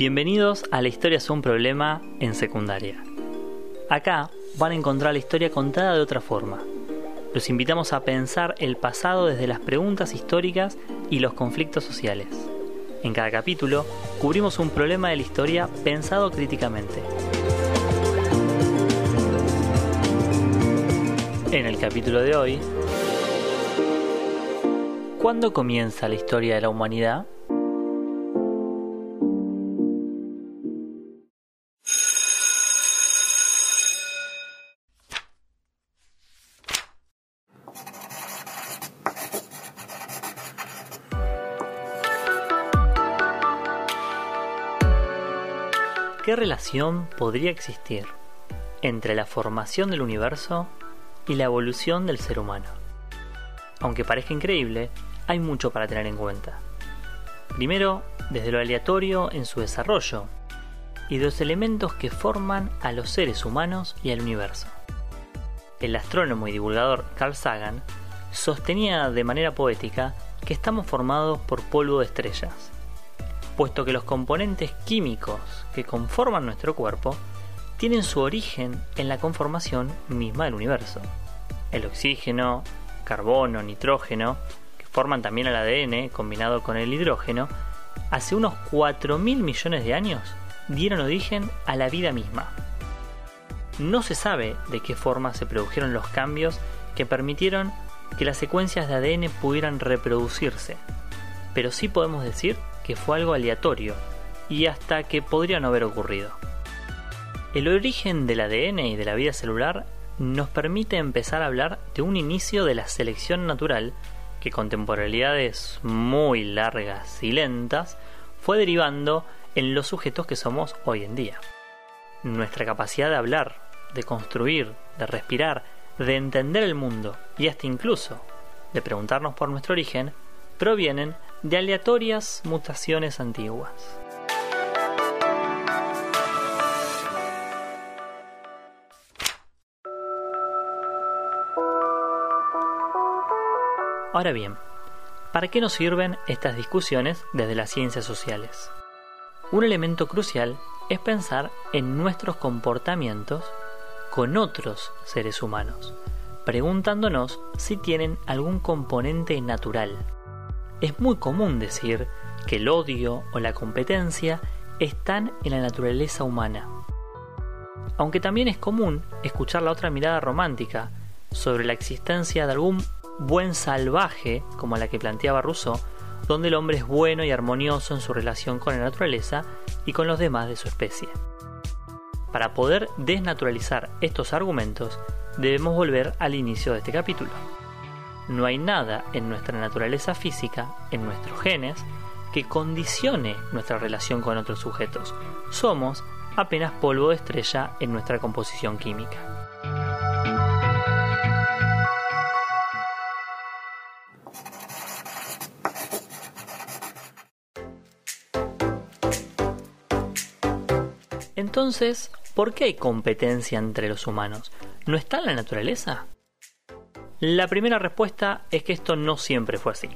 Bienvenidos a La historia es un problema en secundaria. Acá van a encontrar la historia contada de otra forma. Los invitamos a pensar el pasado desde las preguntas históricas y los conflictos sociales. En cada capítulo cubrimos un problema de la historia pensado críticamente. En el capítulo de hoy, ¿cuándo comienza la historia de la humanidad? ¿Qué relación podría existir entre la formación del universo y la evolución del ser humano? Aunque parezca increíble, hay mucho para tener en cuenta. Primero, desde lo aleatorio en su desarrollo y de los elementos que forman a los seres humanos y al universo. El astrónomo y divulgador Carl Sagan sostenía de manera poética que estamos formados por polvo de estrellas, puesto que los componentes químicos que conforman nuestro cuerpo tienen su origen en la conformación misma del universo. El oxígeno, carbono, nitrógeno, que forman también el ADN combinado con el hidrógeno, hace unos 4.000 millones de años dieron origen a la vida misma. No se sabe de qué forma se produjeron los cambios que permitieron que las secuencias de ADN pudieran reproducirse, pero sí podemos decir que fue algo aleatorio y hasta que podría no haber ocurrido. El origen del ADN y de la vida celular nos permite empezar a hablar de un inicio de la selección natural que con temporalidades muy largas y lentas fue derivando en los sujetos que somos hoy en día. Nuestra capacidad de hablar, de construir, de respirar, de entender el mundo y hasta incluso de preguntarnos por nuestro origen provienen de aleatorias mutaciones antiguas. Ahora bien, ¿para qué nos sirven estas discusiones desde las ciencias sociales? Un elemento crucial es pensar en nuestros comportamientos con otros seres humanos, preguntándonos si tienen algún componente natural. Es muy común decir que el odio o la competencia están en la naturaleza humana. Aunque también es común escuchar la otra mirada romántica sobre la existencia de algún buen salvaje, como la que planteaba Rousseau, donde el hombre es bueno y armonioso en su relación con la naturaleza y con los demás de su especie. Para poder desnaturalizar estos argumentos, debemos volver al inicio de este capítulo. No hay nada en nuestra naturaleza física, en nuestros genes, que condicione nuestra relación con otros sujetos. Somos apenas polvo de estrella en nuestra composición química. Entonces, ¿por qué hay competencia entre los humanos? ¿No está en la naturaleza? La primera respuesta es que esto no siempre fue así,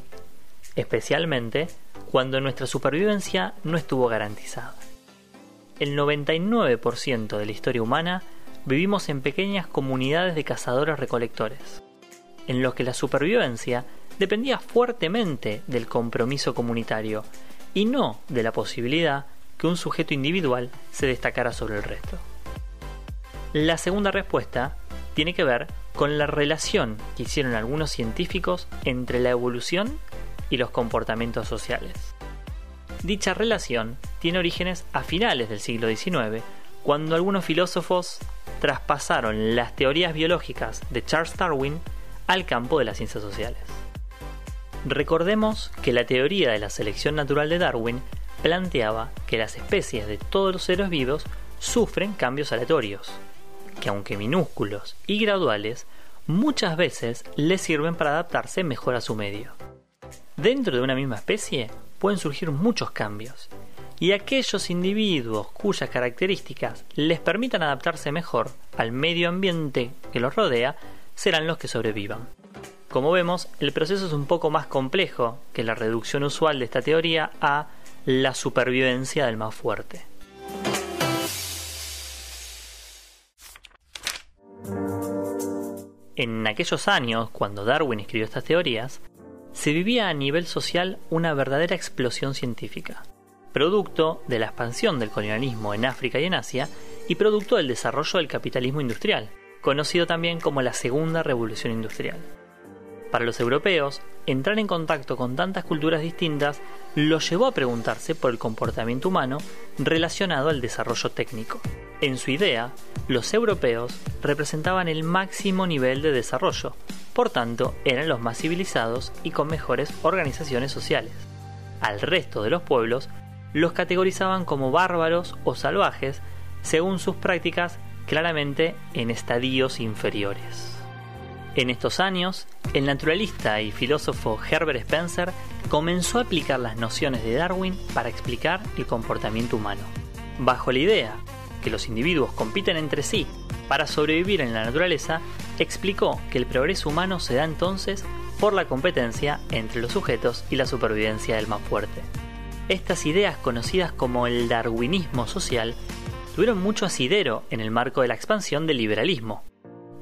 especialmente cuando nuestra supervivencia no estuvo garantizada. El 99% de la historia humana vivimos en pequeñas comunidades de cazadores-recolectores, en los que la supervivencia dependía fuertemente del compromiso comunitario y no de la posibilidad que un sujeto individual se destacara sobre el resto. La segunda respuesta tiene que ver con la relación que hicieron algunos científicos entre la evolución y los comportamientos sociales. Dicha relación tiene orígenes a finales del siglo XIX, cuando algunos filósofos traspasaron las teorías biológicas de Charles Darwin al campo de las ciencias sociales. Recordemos que la teoría de la selección natural de Darwin planteaba que las especies de todos los seres vivos sufren cambios aleatorios, que aunque minúsculos y graduales, muchas veces les sirven para adaptarse mejor a su medio. Dentro de una misma especie pueden surgir muchos cambios, y aquellos individuos cuyas características les permitan adaptarse mejor al medio ambiente que los rodea serán los que sobrevivan. Como vemos, el proceso es un poco más complejo que la reducción usual de esta teoría a la supervivencia del más fuerte. En aquellos años, cuando Darwin escribió estas teorías, se vivía a nivel social una verdadera explosión científica, producto de la expansión del colonialismo en África y en Asia y producto del desarrollo del capitalismo industrial, conocido también como la Segunda Revolución Industrial. Para los europeos, entrar en contacto con tantas culturas distintas los llevó a preguntarse por el comportamiento humano relacionado al desarrollo técnico. En su idea, los europeos representaban el máximo nivel de desarrollo, por tanto eran los más civilizados y con mejores organizaciones sociales. Al resto de los pueblos los categorizaban como bárbaros o salvajes según sus prácticas claramente en estadios inferiores. En estos años, el naturalista y filósofo Herbert Spencer comenzó a aplicar las nociones de Darwin para explicar el comportamiento humano, bajo la idea que los individuos compiten entre sí para sobrevivir en la naturaleza, explicó que el progreso humano se da entonces por la competencia entre los sujetos y la supervivencia del más fuerte. Estas ideas conocidas como el darwinismo social tuvieron mucho asidero en el marco de la expansión del liberalismo,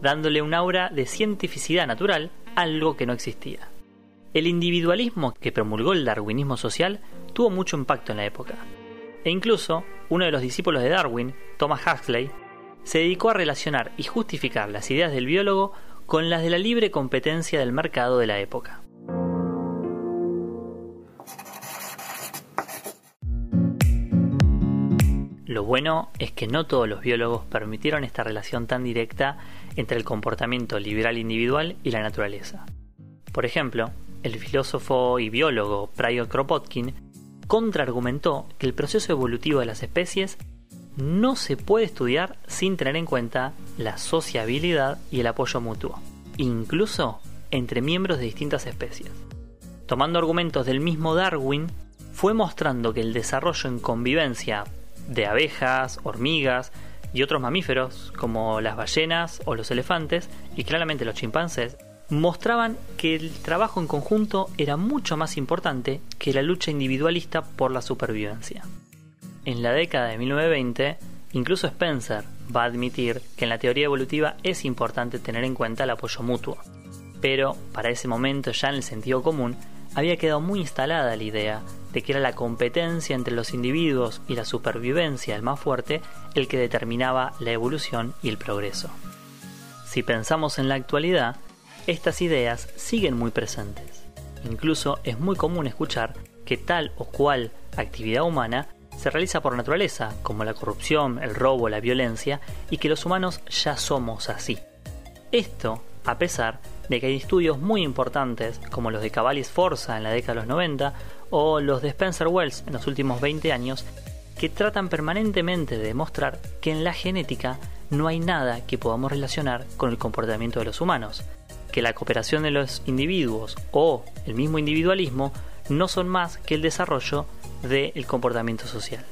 dándole un aura de cientificidad natural, algo que no existía. El individualismo que promulgó el darwinismo social tuvo mucho impacto en la época. E incluso uno de los discípulos de Darwin, Thomas Huxley, se dedicó a relacionar y justificar las ideas del biólogo con las de la libre competencia del mercado de la época. Lo bueno es que no todos los biólogos permitieron esta relación tan directa entre el comportamiento liberal individual y la naturaleza. Por ejemplo, el filósofo y biólogo Pryor Kropotkin contraargumentó que el proceso evolutivo de las especies no se puede estudiar sin tener en cuenta la sociabilidad y el apoyo mutuo, incluso entre miembros de distintas especies. Tomando argumentos del mismo Darwin, fue mostrando que el desarrollo en convivencia de abejas, hormigas y otros mamíferos como las ballenas o los elefantes y claramente los chimpancés mostraban que el trabajo en conjunto era mucho más importante que la lucha individualista por la supervivencia. En la década de 1920, incluso Spencer va a admitir que en la teoría evolutiva es importante tener en cuenta el apoyo mutuo. Pero para ese momento ya en el sentido común había quedado muy instalada la idea de que era la competencia entre los individuos y la supervivencia del más fuerte el que determinaba la evolución y el progreso. Si pensamos en la actualidad, estas ideas siguen muy presentes. Incluso es muy común escuchar que tal o cual actividad humana se realiza por naturaleza, como la corrupción, el robo, la violencia, y que los humanos ya somos así. Esto a pesar de que hay estudios muy importantes como los de Cavalli Sforza en la década de los 90 o los de Spencer Wells en los últimos 20 años que tratan permanentemente de demostrar que en la genética no hay nada que podamos relacionar con el comportamiento de los humanos, que la cooperación de los individuos o el mismo individualismo no son más que el desarrollo del comportamiento social.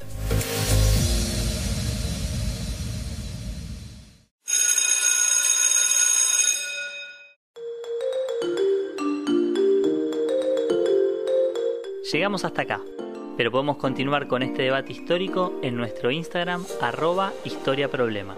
Llegamos hasta acá, pero podemos continuar con este debate histórico en nuestro Instagram arroba historiaproblema.